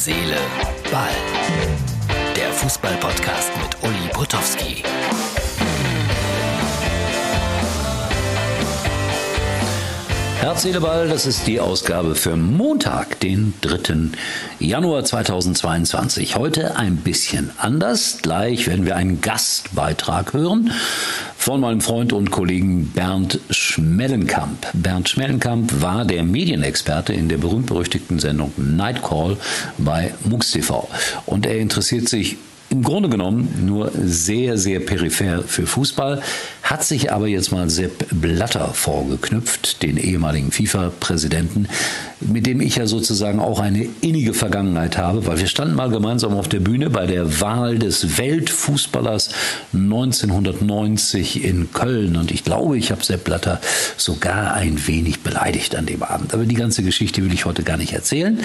Seele, Ball. Der Fußball-Podcast mit Uli Potowski. Herz, Seele, Ball, das ist die Ausgabe für Montag, den 3. Januar 2022. Heute ein bisschen anders. Gleich werden wir einen Gastbeitrag hören von meinem Freund und Kollegen Bernd Schmellenkamp. Bernd Schmellenkamp war der Medienexperte in der berühmt-berüchtigten Sendung Nightcall bei MUX TV. Und er interessiert sich im Grunde genommen nur sehr, sehr peripher für Fußball, hat sich aber jetzt mal Sepp Blatter vorgeknüpft, den ehemaligen FIFA-Präsidenten, mit dem ich ja sozusagen auch eine innige Vergangenheit habe, weil wir standen mal gemeinsam auf der Bühne bei der Wahl des Weltfußballers 1990 in Köln und ich glaube, ich habe Sepp Blatter sogar ein wenig beleidigt an dem Abend. Aber die ganze Geschichte will ich heute gar nicht erzählen,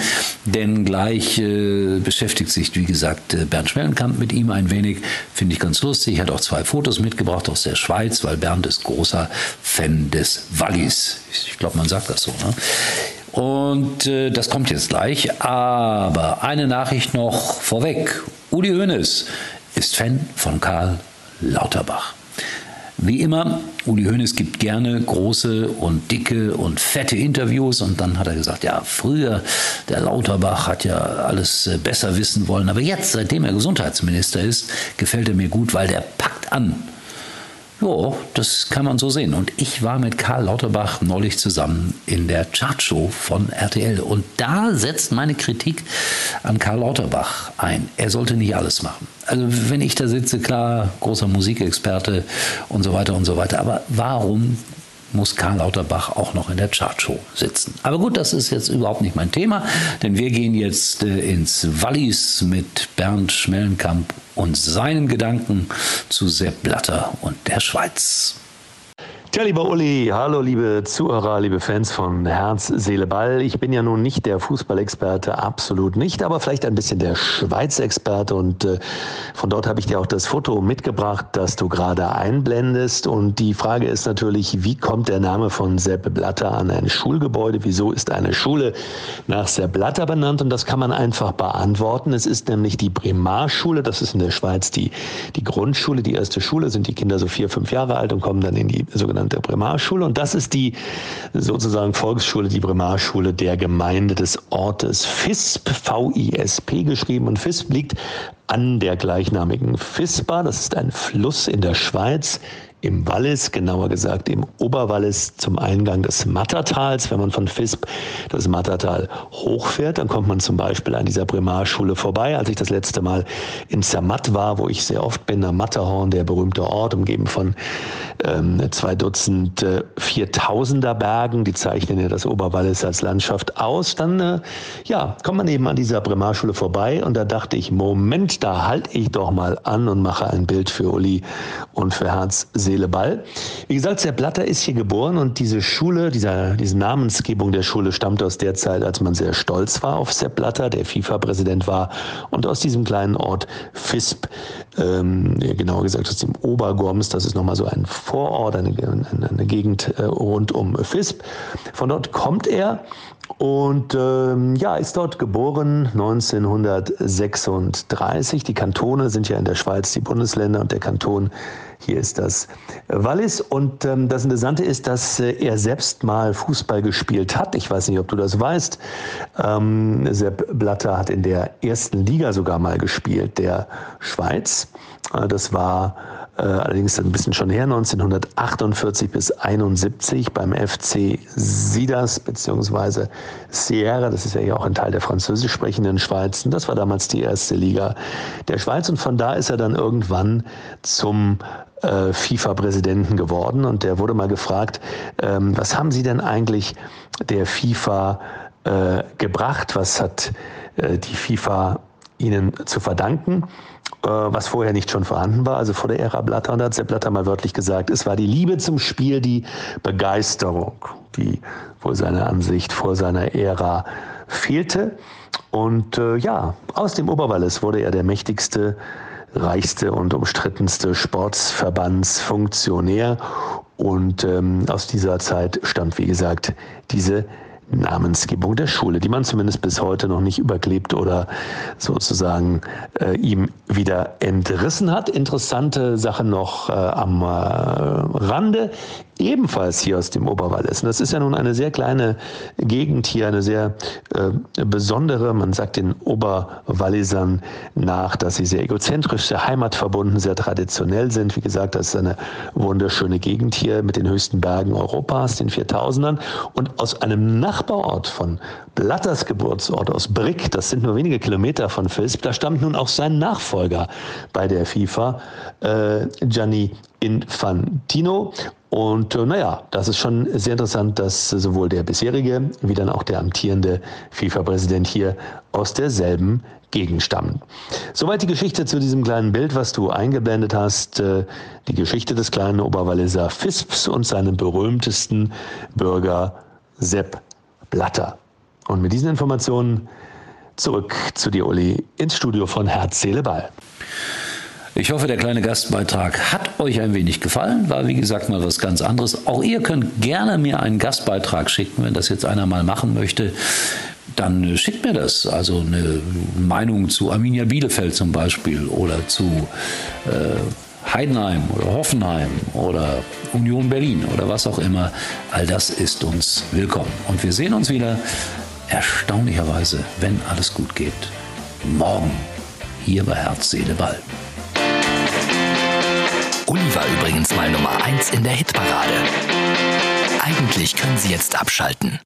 denn gleich äh, beschäftigt sich, wie gesagt, äh, Bernd Schmellenkamp mit ihm ein wenig, finde ich ganz lustig. Er hat auch zwei Fotos mitgebracht aus der Schweiz weil Bernd ist großer Fan des Wallis. Ich glaube, man sagt das so. Ne? Und äh, das kommt jetzt gleich. Aber eine Nachricht noch vorweg. Uli Hoeneß ist Fan von Karl Lauterbach. Wie immer, Uli Hoeneß gibt gerne große und dicke und fette Interviews und dann hat er gesagt, ja, früher, der Lauterbach hat ja alles äh, besser wissen wollen, aber jetzt, seitdem er Gesundheitsminister ist, gefällt er mir gut, weil der packt an. Ja, das kann man so sehen. Und ich war mit Karl Lauterbach neulich zusammen in der Chartshow von RTL. Und da setzt meine Kritik an Karl Lauterbach ein. Er sollte nicht alles machen. Also wenn ich da sitze, klar, großer Musikexperte und so weiter und so weiter. Aber warum muss Karl Lauterbach auch noch in der Chartshow sitzen. Aber gut, das ist jetzt überhaupt nicht mein Thema, denn wir gehen jetzt äh, ins Wallis mit Bernd Schmellenkamp und seinen Gedanken zu Sepp Blatter und der Schweiz. Tja, lieber Uli, hallo liebe Zuhörer, liebe Fans von Herz, Seele, Ball. Ich bin ja nun nicht der Fußballexperte, absolut nicht, aber vielleicht ein bisschen der Schweiz-Experte und äh, von dort habe ich dir auch das Foto mitgebracht, das du gerade einblendest. Und die Frage ist natürlich, wie kommt der Name von Sepp Blatter an ein Schulgebäude? Wieso ist eine Schule nach Sepp Blatter benannt? Und das kann man einfach beantworten. Es ist nämlich die Primarschule, das ist in der Schweiz die, die Grundschule, die erste Schule, sind die Kinder so vier, fünf Jahre alt und kommen dann in die sogenannte der Primarschule. Und das ist die sozusagen Volksschule, die Primarschule der Gemeinde des Ortes FISP, V-I-S-P geschrieben. Und FISP liegt an der gleichnamigen Fispa. Das ist ein Fluss in der Schweiz im Wallis, genauer gesagt im Oberwallis zum Eingang des Mattertals. Wenn man von Visp das Mattertal hochfährt, dann kommt man zum Beispiel an dieser Primarschule vorbei. Als ich das letzte Mal in Zermatt war, wo ich sehr oft bin, am Matterhorn, der berühmte Ort, umgeben von ähm, zwei Dutzend äh, Viertausender Bergen, die zeichnen ja das Oberwallis als Landschaft aus, dann äh, ja, kommt man eben an dieser Primarschule vorbei und da dachte ich, Moment, da halte ich doch mal an und mache ein Bild für Uli und für Herz Seele, Ball. Wie gesagt, Sepp Blatter ist hier geboren und diese Schule, dieser, diese Namensgebung der Schule stammt aus der Zeit, als man sehr stolz war auf Sepp Blatter, der FIFA-Präsident war und aus diesem kleinen Ort Fisp, ähm, genauer gesagt aus dem Obergoms, das ist nochmal so ein Vorort, eine, eine, eine Gegend äh, rund um Fisp. Von dort kommt er und ähm, ja, ist dort geboren 1936. Die Kantone sind ja in der Schweiz die Bundesländer und der Kanton hier ist das Wallis. Und ähm, das Interessante ist, dass äh, er selbst mal Fußball gespielt hat. Ich weiß nicht, ob du das weißt. Ähm, Sepp Blatter hat in der ersten Liga sogar mal gespielt, der Schweiz. Äh, das war äh, allerdings ein bisschen schon her, 1948 bis 71 beim FC Sidas beziehungsweise Sierra, das ist ja auch ein Teil der französisch sprechenden Schweiz. Und das war damals die erste Liga der Schweiz und von da ist er dann irgendwann zum äh, FIFA-Präsidenten geworden und der wurde mal gefragt, ähm, was haben Sie denn eigentlich der FIFA äh, gebracht? Was hat äh, die FIFA Ihnen zu verdanken? Äh, was vorher nicht schon vorhanden war, also vor der Ära Blatter. Und da hat Sepp Blatter mal wörtlich gesagt, es war die Liebe zum Spiel, die Begeisterung, die wohl seiner Ansicht vor seiner Ära fehlte. Und äh, ja, aus dem Oberwallis wurde er der mächtigste, reichste und umstrittenste Sportsverbandsfunktionär. Und ähm, aus dieser Zeit stammt, wie gesagt, diese Namensgebung der Schule, die man zumindest bis heute noch nicht überklebt oder sozusagen äh, ihm wieder entrissen hat. Interessante Sache noch äh, am äh, Rande ebenfalls hier aus dem Oberwallis. Und das ist ja nun eine sehr kleine Gegend hier, eine sehr äh, besondere. Man sagt den Oberwallisern nach, dass sie sehr egozentrisch, sehr heimatverbunden, sehr traditionell sind. Wie gesagt, das ist eine wunderschöne Gegend hier mit den höchsten Bergen Europas, den 4000ern. Und aus einem Nachbarort von Blatters Geburtsort, aus Brick, das sind nur wenige Kilometer von Visp, da stammt nun auch sein Nachfolger bei der FIFA, äh, Gianni Infantino. Und äh, naja, das ist schon sehr interessant, dass sowohl der bisherige wie dann auch der amtierende FIFA-Präsident hier aus derselben Gegend stammen. Soweit die Geschichte zu diesem kleinen Bild, was du eingeblendet hast. Äh, die Geschichte des kleinen Oberwalliser Fisps und seinem berühmtesten Bürger Sepp Blatter. Und mit diesen Informationen zurück zu dir, Uli, ins Studio von Herz, Seele, Ball. Ich hoffe, der kleine Gastbeitrag hat euch ein wenig gefallen. War wie gesagt mal was ganz anderes. Auch ihr könnt gerne mir einen Gastbeitrag schicken, wenn das jetzt einer mal machen möchte. Dann schickt mir das. Also eine Meinung zu Arminia Bielefeld zum Beispiel oder zu äh, Heidenheim oder Hoffenheim oder Union Berlin oder was auch immer. All das ist uns willkommen. Und wir sehen uns wieder erstaunlicherweise, wenn alles gut geht, morgen hier bei Herz, Seele, Ball. Uli war übrigens mal Nummer 1 in der Hitparade. Eigentlich können Sie jetzt abschalten.